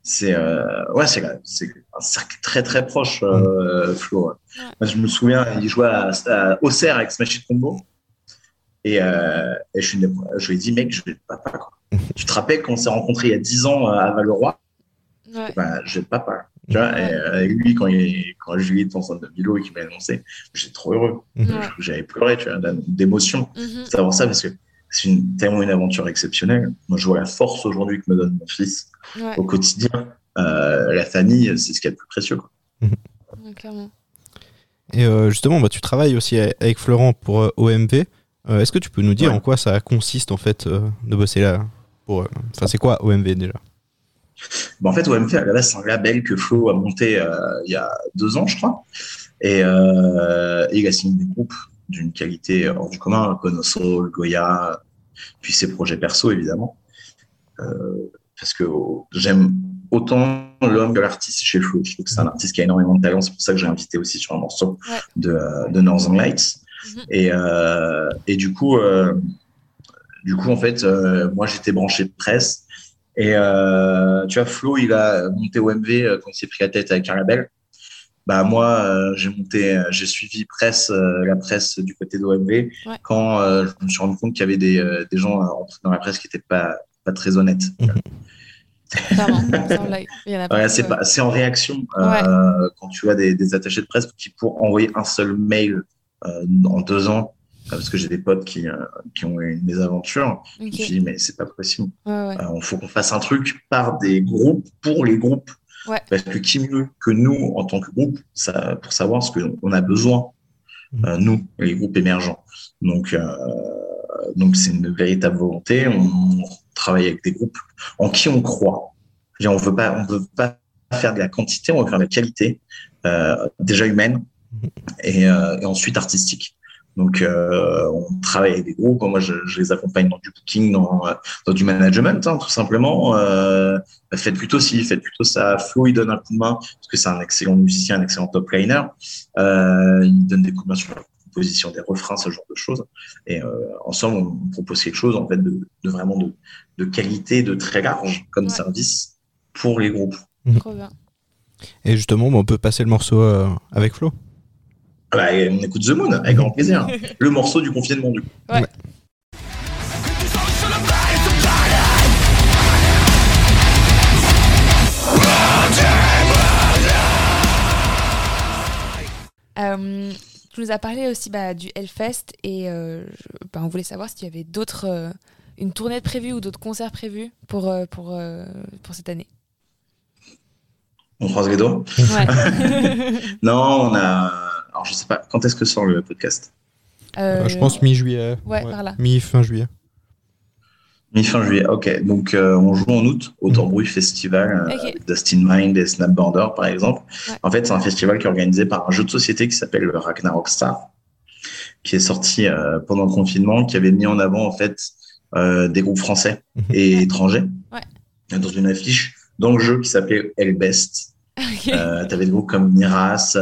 c'est, euh, ouais, c'est, c'est un cercle très très proche, euh, Flo. ouais.
Ouais.
Moi, je me souviens, il jouait à, à Auxerre avec Smash It Combo. Et, euh, et je, suis, lui ai dit, mec, je vais être papa. Quoi. tu te rappelles qu'on s'est rencontrés il y a 10 ans à Valeroy
ouais.
ben, Je vais être papa. Tu vois, et euh, avec lui, quand, il, quand Julie était enceinte de Milo et qu'il m'a annoncé, j'étais trop heureux.
Ouais.
J'avais pleuré, tu vois, d'émotion
Mhm.
savoir ça parce que c'est une, tellement une aventure exceptionnelle. Moi, je vois la force aujourd'hui que me donne mon fils
Ouais,
au quotidien. Euh, la famille, c'est ce qu'il y a de plus précieux. Quoi.
ouais, clairement.
Et euh, justement, bah, tu travailles aussi avec Florent pour euh, OMV. Euh, Est-ce que tu peux nous dire
Ouais.
en quoi ça consiste en fait euh, de bosser là pour, euh, Enfin, c'est quoi OMV déjà?
Bon, en fait, OMV, à la base, c'est un label que Flo a monté euh, il y a deux ans, je crois. Et, euh, et il a signé des groupes d'une qualité hors du commun, Conosol, Goya, puis ses projets perso, évidemment. Euh, parce que j'aime autant l'homme que l'artiste chez Flo. Je trouve que c'est un artiste qui a énormément de talent. C'est pour ça que j'ai invité aussi sur un morceau
Ouais.
de, de Northern Lights.
Mhm.
Et, euh, et du coup, euh, du coup, en fait, euh, moi, j'étais branché presse. Et euh, tu vois, Flo, il a monté OMV euh, quand il s'est pris la tête avec un label. Bah moi, euh, j'ai monté, euh, j'ai suivi presse, euh, la presse du côté d'OMV
Ouais.
quand euh, je me suis rendu compte qu'il y avait des, euh, des gens entrés dans la presse qui n'étaient pas pas très honnêtes. <laughs> Ouais, c'est
ouais.
pas, c'est en réaction euh, quand tu as des, des attachés de presse qui pour envoyer un seul mail euh, en deux ans, parce que j'ai des potes qui euh, qui ont eu une mésaventure. Je me suis dit mais c'est pas possible.
Ouais, ouais.
Euh, Il faut qu'on fasse un truc par des groupes pour les groupes.
Ouais.
Parce que qui mieux que nous, en tant que groupe, ça, pour savoir ce qu'on a besoin, euh, nous, les groupes émergents. Donc, euh, donc c'est une véritable volonté. On travaille avec des groupes en qui on croit. Je veux dire, On veut pas, on veut pas faire de la quantité, on veut faire de la qualité, euh, déjà humaine et, euh, et ensuite artistique. Donc, euh, on travaille avec des groupes. Moi, je, je les accompagne dans du booking, dans, dans du management, hein, tout simplement. Euh, faites plutôt ci, faites plutôt ça. Flo, il donne un coup de main parce que c'est un excellent musicien, un excellent top liner. Euh, il donne des coups de main sur la composition des refrains, ce genre de choses. Et euh, ensemble, on propose quelque chose en fait de, de vraiment de, de qualité, de très large comme
Ouais.
service pour les groupes.
Trop bien.
Et justement, on peut passer le morceau euh, avec Flo?
Ah bah, on écoute The Moon avec grand plaisir. <laughs> Le morceau du confinement du coup.
Ouais. Euh, tu nous as parlé aussi bah, du Hellfest et euh, je- bah, on voulait savoir s'il y avait d'autres, euh, une tournée de prévue ou d'autres concerts prévus pour, euh, pour, euh, pour cette année.
On croise les doigts.
Ouais. <laughs>
Non, on a. Alors, je sais pas, quand est-ce que sort le podcast
Euh,
Euh, je pense mi-juillet.
ouais, par là.
Mi-fin juillet.
Mi-fin juillet, ok. Donc, euh, on joue en août au Tambouille Festival, euh,
Ok.
avec Dustin Mind et Snap Border, par exemple.
Ouais.
En fait, c'est un festival qui est organisé par un jeu de société qui s'appelle le Ragnarok Star, qui est sorti euh, pendant le confinement, qui avait mis en avant, en fait, euh, des groupes français et étrangers
Ouais.
dans une affiche dans le jeu qui s'appelait Hellbest. <laughs>
Ok.
Euh, tu avais des groupes comme Miras,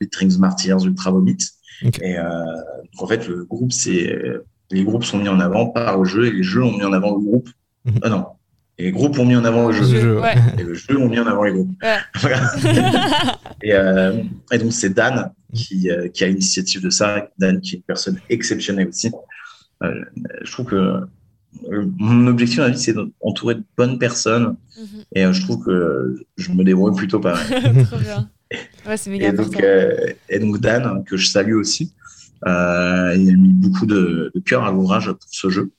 Beatrix Martyrs, Ultra Vomit. Et euh, donc en fait, le groupe, c'est les groupes sont mis en avant par le jeu et les jeux ont mis en avant le groupe.
Mhm.
Ah non, et les groupes ont mis en avant le
Le
jeu
ouais.
et le jeu ont mis en avant les groupes.
Ouais.
Voilà. <laughs> et, euh, et donc c'est Dan qui, euh, qui a l'initiative de ça. Dan qui est une personne exceptionnelle aussi. Euh, je trouve que mon objectif dans la vie, c'est d'entourer de bonnes personnes
Mhm.
et euh, je trouve que je me débrouille plutôt pas mal. <laughs>
Trop bien. Ouais, c'est méga
Et donc,
important.
euh, et donc Dan, que je salue aussi, euh, il a mis beaucoup de, de cœur à l'ouvrage pour ce jeu.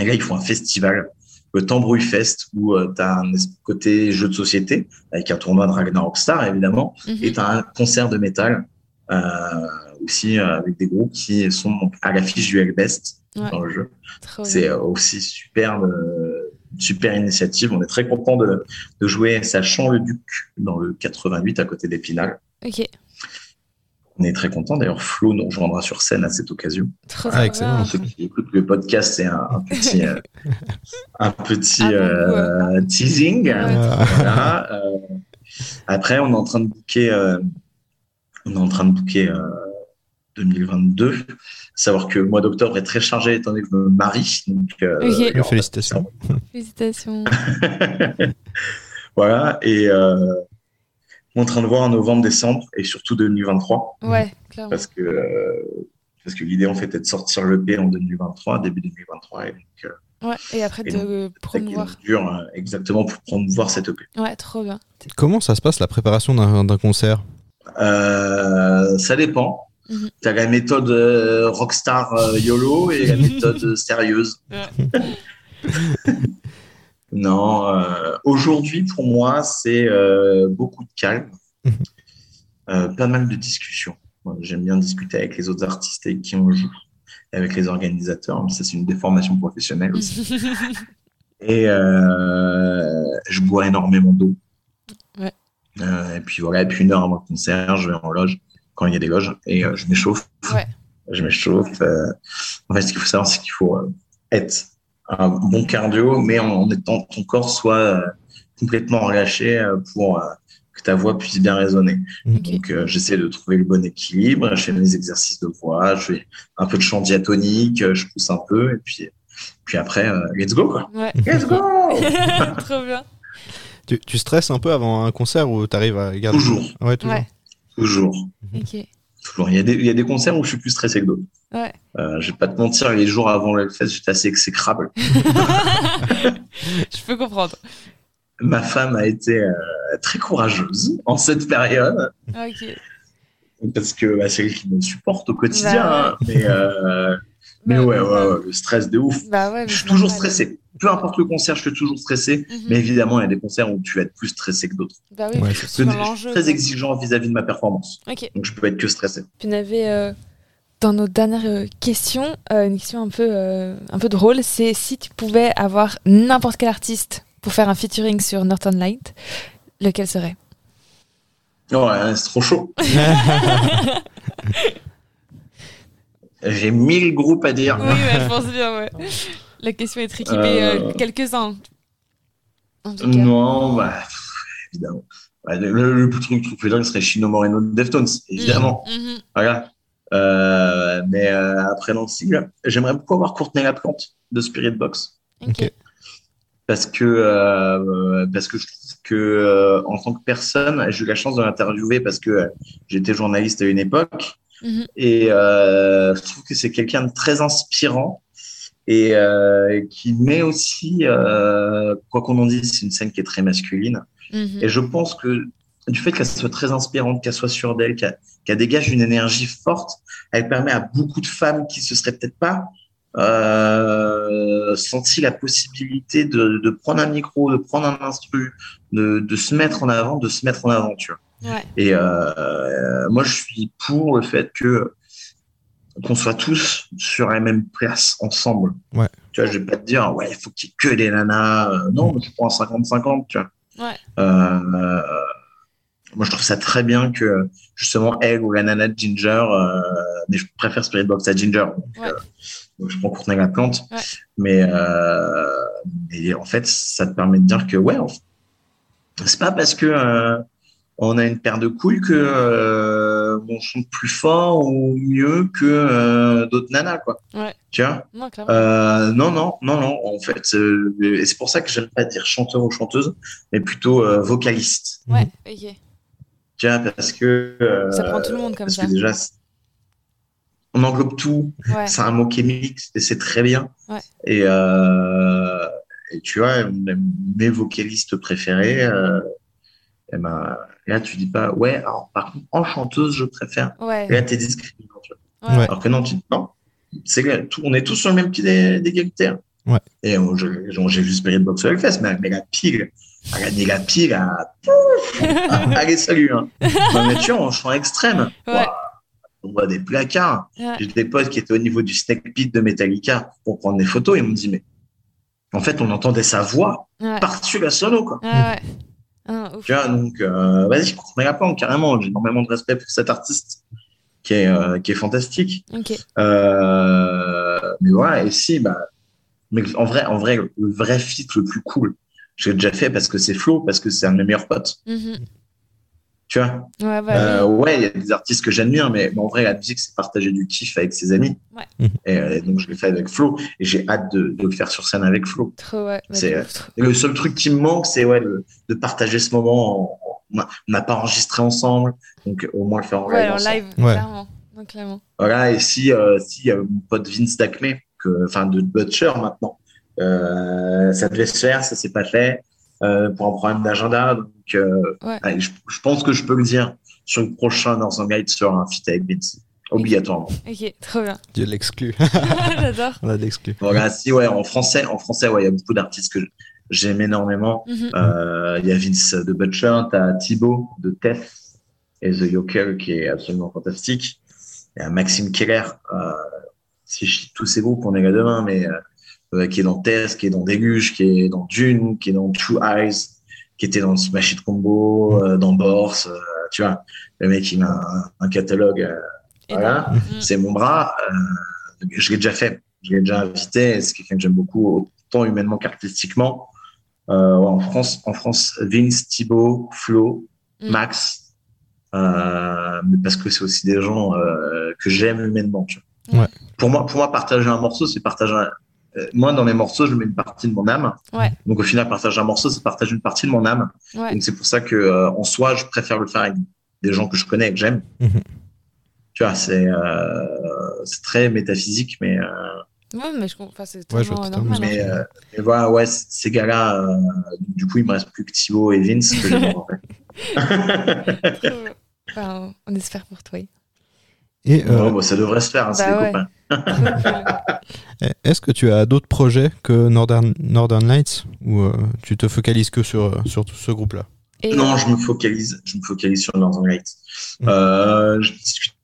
Et là, ils font un festival, le Tambrouille Fest, où tu as un côté jeu de société, avec un tournoi de Ragnarok Star, évidemment,
Mhm.
et tu as un concert de métal, euh, aussi euh, avec des groupes qui sont à l'affiche du Hellbest
Ouais.
dans le jeu. C'est euh, aussi superbe, euh, super initiative. On est très content de, de jouer Sachant le Duc dans le 88 à côté d'Épinal.
Ok.
On est très content. D'ailleurs, Flo nous rejoindra sur scène à cette occasion.
Trop,
Ah, excellent.
bien.
Pour ceux qui écoutent le podcast, c'est un, un petit, euh, <laughs> un petit
Ah
euh, teasing.
Ouais.
Euh,
Voilà, euh, après, on est en train de booker, euh, on est en train de booker euh, 2022. Savoir que le mois d'octobre est très chargé étant donné que je me marie. Donc, euh,
Félicitations.
Félicitations. <laughs>
voilà. Et euh, on est en train de voir en novembre-décembre et surtout 2023.
Ouais, clairement.
parce que euh, parce que l'idée en fait est de sortir le P en 2023, début 2023, et donc euh,
Ouais, et après
Et
de promouvoir.
dur exactement pour promouvoir cette EP.
Ouais, trop bien.
Comment ça se passe la préparation d'un d'un concert?
Euh, ça dépend.
Mhm.
Tu as la méthode euh, rockstar euh, YOLO et la méthode <laughs> sérieuse. <laughs> non, euh, aujourd'hui pour moi c'est euh, beaucoup de calme,
Mhm.
euh, pas mal de discussions. J'aime bien discuter avec les autres artistes avec qui on joue. et avec les organisateurs. Mais ça, c'est une déformation professionnelle aussi. <laughs> Et euh, je bois énormément d'eau.
Ouais.
Euh, et puis voilà, et puis une heure avant le concert, je vais en loge quand il y a des loges et euh, je m'échauffe.
Ouais.
Je m'échauffe. euh. en fait, ce qu'il faut savoir, c'est qu'il faut euh, être un bon cardio, mais en, en étant ton corps soit euh, complètement relâché euh, pour euh, que ta voix puisse bien résonner. Donc, euh, j'essaie de trouver le bon équilibre. Je fais mes exercices de voix, je fais un peu de chant diatonique, je pousse un peu, et puis, puis après, euh, let's go, quoi.
Ouais. <laughs>
Let's go! <laughs>
Trop bien.
Tu, tu stresses un peu avant un concert ou t'arrives à garder
Toujours.
Ouais, toujours.
Ouais.
Toujours. Toujours. Il y, a des, il y a des concerts où je suis plus stressé que d'autres.
Ouais.
Euh, je vais pas te mentir, les jours avant le fest, j'étais assez exécrable. <laughs> <laughs>
Je peux comprendre.
Ma femme a été euh, très courageuse en cette période
Ok.
parce que bah, c'est elle qui me supporte au quotidien.
Bah
hein. Mais, euh, mais
Bah,
ouais, ouais, ouais, le stress de ouf.
Bah ouais.
Je suis toujours
normal.
stressé. Peu importe le concert, je suis toujours stressé.
Mhm.
Mais évidemment, il y a des concerts où tu vas être plus stressé que d'autres.
Bah oui,
Ouais,
puis
c'est
c'est
Je suis très exigeant vis-à-vis de ma performance. Donc je peux être que stressé.
Puis on avait euh, dans nos dernières euh, questions euh, une question un peu, euh, un peu drôle. C'est si tu pouvais avoir n'importe quel artiste pour faire un featuring sur Northern Light, lequel serait?
Ouais, c'est trop chaud. <laughs> <laughs> J'ai mille groupes à dire.
Oui, je pense bien, ouais. La question est tricky, mais euh,
Euh.
quelques-uns.
Non, bah, évidemment. Bah, le, le plus truc truc préféré serait Chino Moreno de Deftones, évidemment.
Mhm.
Voilà. Euh, mais euh, après style, j'aimerais beaucoup avoir Courtney Laplante de Spirit Box
Ok.
Parce que euh, parce que je trouve que euh, en tant que personne, j'ai eu la chance de l'interviewer parce que j'étais journaliste à une époque
Mhm.
et euh, je trouve que c'est quelqu'un de très inspirant et euh, qui met aussi euh, quoi qu'on en dise, c'est une scène qui est très masculine.
Mhm.
Et je pense que du fait qu'elle soit très inspirante, qu'elle soit sûre d'elle, qu'elle qu'elle dégage une énergie forte, elle permet à beaucoup de femmes qui se seraient peut-être pas euh, senti la possibilité de, de prendre un micro, de prendre un instru, de, de se mettre en avant, de se mettre en avant, tu vois.
Ouais.
Et euh, moi, je suis pour le fait que qu'on soit tous sur la même place ensemble.
Ouais.
Tu vois, je vais pas te dire, ouais, il faut qu'il y ait que des nanas. Euh, Non, mais je prends un 50-50, tu vois.
Ouais.
Euh, moi, je trouve ça très bien que justement elle ou la nana de Ginger, euh, mais je préfère Spirit Box à Ginger. Donc,
Ouais.
euh, donc je prends Courtney la plante.
Ouais.
Mais, euh, mais en fait, ça te permet de dire que ouais, c'est pas parce que euh, on a une paire de couilles que euh, on chante plus fort ou mieux que euh, d'autres nanas, quoi.
Ouais.
Tu vois?
Non,
euh, non, non, non, non. En fait, euh, et c'est pour ça que j'aime pas dire chanteur ou chanteuse, mais plutôt euh, vocaliste.
Ouais, ok.
Tu vois, parce que euh,
Ça prend tout le monde comme
parce
ça.
que déjà, c'est- on englobe tout.
Ouais.
C'est un mot qui est mixte et c'est très bien.
Ouais.
Et, euh, et tu vois, même mes vocalistes préférés, euh, eh ben, là, tu dis pas, ouais, alors par contre, en chanteuse, je préfère.
Ouais.
Et là, t'es discriminant. tu vois.
Ouais.
Ouais.
Alors que non, tu dis non. C'est que tout, on est tous sur le même pied d'é- d'égalité.
Ouais.
Et j'ai vu Spirit Box sur le fest, mais, mais la pile, a gagné la pile, à, pouf, <laughs> Ah, allez, salut. Hein. <laughs> Non, mais tu vois, en chant extrême,
Ouais.
On voit des placards.
Ouais.
J'ai des potes qui étaient au niveau du snake pit de Metallica pour prendre des photos. Ils m'ont dit, mais en fait, on entendait sa voix
Ouais.
par-dessus la solo, quoi.
Ouais. Ah.
Tu vois, donc, euh, vas-y, Courtney Laplante, carrément. J'ai énormément de respect pour cet artiste qui est, euh, qui est fantastique. Euh, mais voilà, et si, bah, mais en vrai, en vrai, le vrai fit le plus cool, j'ai déjà fait parce que c'est Flo, parce que c'est un de mes meilleurs potes.
Mhm.
Tu vois,
Ouais, bah
Euh, ouais, il y a des artistes que j'admire, mais, mais en vrai, la musique, c'est partager du kiff avec ses amis.
Ouais.
Mhm.
Et, euh, donc, je l'ai fait avec Flo, et j'ai hâte de, de le faire sur scène avec Flo.
Trop, ouais. Bah,
c'est, euh, le seul truc qui me manque, c'est ouais, le- de partager ce moment. en- on n'a pas enregistré ensemble, donc au moins le faire en
Ouais,
live.
en
ensemble.
live,
Ouais.
clairement.
Voilà, et si, euh, si euh, mon pote Vince Dacme, que, enfin de Butcher maintenant, euh, ça devait se faire, ça s'est pas fait euh, pour un problème d'agenda. Donc, euh,
Ouais.
allez, je, je pense que je peux le dire sur le prochain dans un guide sur un feat avec Vince, obligatoirement.
Ok, trop bien.
Dieu l'exclut. <laughs>
J'adore.
On a l'exclu.
Voilà, si ouais, en français, en français, ouais, il y a beaucoup d'artistes que j'aime énormément.
Mhm.
Euh, Il y a Vince de Butcher, t'as Thibaut de Tef et The Yokel qui est absolument fantastique. Il y a Maxime Keller, euh, si je cite tous ces groupes, on est là demain, mais euh, qui est dans Test, qui est dans Déluge, qui est dans Dune, qui est dans True Eyes, qui était dans Smash It Combo, euh, dans Borse, euh, tu vois. Le mec, il a un, un catalogue, euh, voilà.
Mm.
C'est mon bras. euh, je l'ai déjà fait, je l'ai déjà invité. C'est quelqu'un que j'aime beaucoup, autant humainement qu'artistiquement. Euh, ouais, en France, en France, Vince, Thibaut, Flo,
Mm.
Max, euh, mais parce que c'est aussi des gens euh, que j'aime humainement. Tu vois.
Ouais.
Pour moi, pour moi, partager un morceau, c'est partager. Euh, moi, dans mes morceaux, je mets une partie de mon âme.
Ouais.
Donc, au final, partager un morceau, c'est partager une partie de mon âme.
Ouais.
Donc, c'est pour ça que, euh, en soi, je préfère le faire avec des gens que je connais et que j'aime.
Mhm.
Tu vois, c'est euh, c'est très métaphysique, mais euh,
Ouais, mais je comprends. Enfin, c'est
Ouais,
normal.
mais,
hein.
euh, mais voilà, ouais, ces gars-là, euh, du coup, il me reste plus que Thibaut et Vince. Que <laughs>
enfin, on espère pour toi.
Et euh,
ça devrait se faire, hein, c'est
Bah
des
ouais.
copains. <laughs>
est-ce que tu as d'autres projets que Northern, Northern Lights ou euh, tu te focalises que sur, sur tout ce groupe-là?
Et,
Non,
euh,
je me focalise, je me focalise sur Northern Lights.
Mhm.
Euh, je discute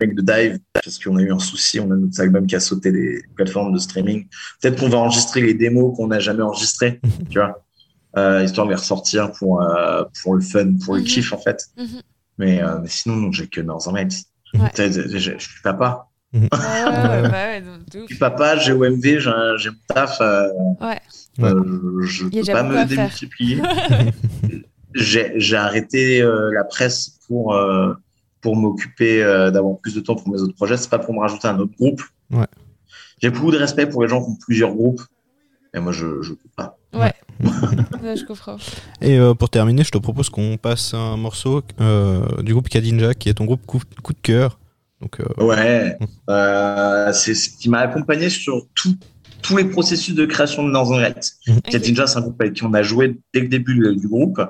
avec de Dive parce qu'on a eu un souci, on a notre album qui a sauté des plateformes de streaming. Peut-être qu'on va enregistrer les démos qu'on n'a jamais enregistrées, tu vois, euh, histoire de les ressortir pour euh, pour le fun, pour le
Mhm.
kiff en fait.
Mhm.
Mais, euh, mais sinon, non, j'ai que Northern Lights. Je suis papa.
Ouais, ouais, <laughs> ouais, bah ouais,
Je suis papa, j'ai OMV, j'ai mon taf. euh,
Ouais.
euh, je
a
peux pas me démultiplier. <laughs> j'ai j'ai arrêté euh, la presse pour euh, pour m'occuper euh, d'avoir plus de temps pour mes autres projets. C'est pas pour me rajouter un autre groupe.
Ouais.
J'ai beaucoup de respect pour les gens qui ont plusieurs groupes. Et moi, je je peux pas. <laughs>
Ouais, je comprends.
Et euh, pour terminer, je te propose qu'on passe un morceau euh, du groupe Kadinja, qui est ton groupe coup, coup de cœur. Donc, euh,
Ouais. <laughs> Euh, c'est ce qui m'a accompagné sur tout- tous les processus de création de Northern Lights.
Ok.
Kadinja, c'est un groupe avec qui on a joué dès le début du, du groupe.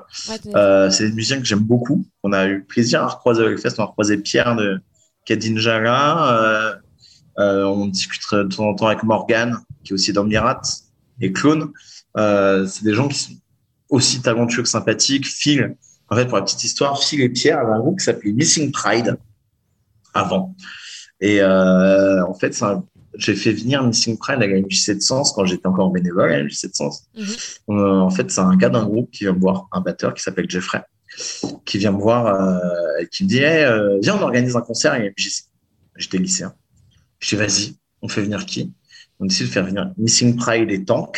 Euh, c'est des musiciens que j'aime beaucoup. On a eu plaisir à recroiser avec Fest. On a recroisé Pierre de Kadinja là. Euh, euh, on discute de temps en temps avec Morgan, qui est aussi dans Mirat, et Clone. Euh, c'est des gens qui sont aussi talentueux que sympathiques. Phil, en fait, pour la petite histoire, Phil et Pierre avaient un groupe qui s'appelait Missing Pride avant. Et euh, en fait, un- j'ai fait venir Missing Pride à la MJ7 Sens quand j'étais encore bénévole à la MJ7 Sens.
Mhm.
Euh, en fait, c'est un gars d'un groupe qui vient me voir, un batteur qui s'appelle Jeffrey, qui vient me voir euh, et qui me dit Hey, euh, Viens, on organise un concert à la MJC. J'étais lycéen. Je dis Vas-y, on fait venir qui? On décide de faire venir Missing Pride et Tank,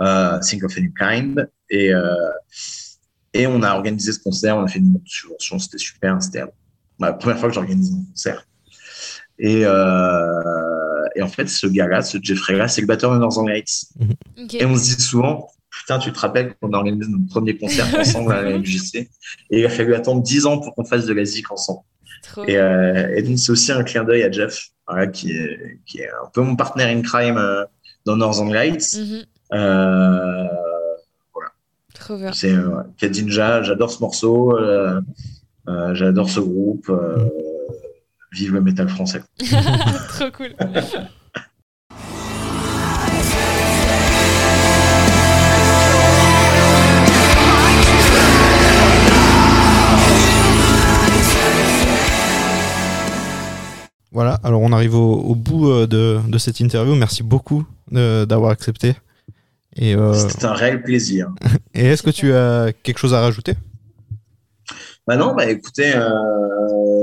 euh, Think of Any Kind. Et, euh, et on a organisé ce concert, on a fait une de subvention, c'était super. C'était la première fois que j'organise un concert. Et, euh, et en fait, ce gars-là, ce Jeffrey-là, c'est le batteur de Northern Lights.
Ok.
Et on se dit souvent, putain, tu te rappelles qu'on a organisé notre premier concert <laughs> ensemble à la MJC et il a fallu attendre 10 ans pour qu'on fasse de la zik ensemble. Et, euh, et donc, c'est aussi un clin d'œil à Jeff, voilà, qui, est, qui est un peu mon partenaire in crime euh, dans Northern Lights.
Mhm.
Euh,
Trop bien.
c'est euh, Kadinja, j'adore ce morceau, euh, euh, j'adore ce groupe. euh, vive le métal français. <laughs>
Trop cool.
voilà, alors on arrive au, au bout euh, de, de cette interview. Merci beaucoup euh, d'avoir accepté. Euh,
C'était un réel plaisir. <laughs>
et est-ce que tu as quelque chose à rajouter?
Bah non, bah écoutez, euh,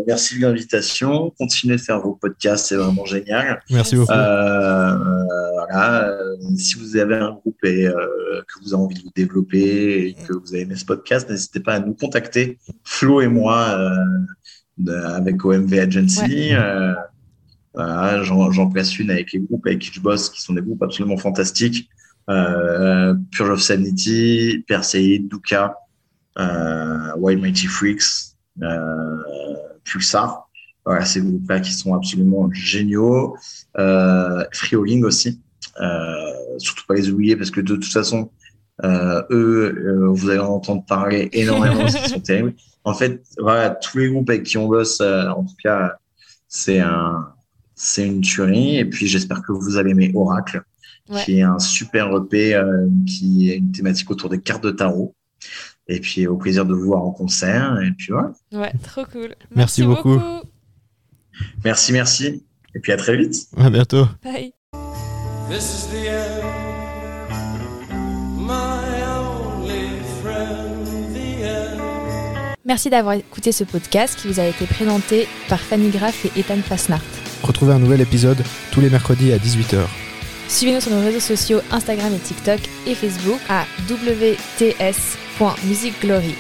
merci de l'invitation. Continuez de faire vos podcasts, c'est vraiment génial.
Merci
beaucoup.
Euh, voilà, euh, si vous avez un groupe et euh, que vous avez envie de vous développer et que vous avez aimé ce podcast, n'hésitez pas à nous contacter, Flo et moi, euh, de- avec OMV Agency. Euh, voilà, j'en j'en place une avec les groupes avec qui je bosse, qui sont des groupes absolument fantastiques. Euh, Purge of Sanity, Perseid, Duka, euh, Wild Mighty Freaks, euh, Pulsar. Voilà, ces groupes-là qui sont absolument géniaux. Euh, Freeholding aussi. Euh, surtout pas les oublier parce que de toute façon, euh, eux, euh, vous allez en entendre parler énormément <laughs> parce qu'ils sont terribles. En fait, voilà, tous les groupes avec qui on bosse, euh, en tout cas, c'est un, c'est une tuerie. Et puis, j'espère que vous allez aimer Oracle,
Ouais.
qui est un super EP euh, qui est une thématique autour des cartes de tarot. Et puis, au plaisir de vous voir en concert. Et puis, voilà.
Ouais, trop cool.
Merci beaucoup.
Merci, merci. Et puis à très vite.
À bientôt.
Bye.
This is the end. My only friend, the end.
Merci d'avoir écouté ce podcast qui vous a été présenté par Fanny Graff et Ethan Fasnart.
Retrouvez un nouvel épisode tous les mercredis à 18h.
Suivez-nous sur nos réseaux sociaux Instagram et TikTok et Facebook à wts.musicglory.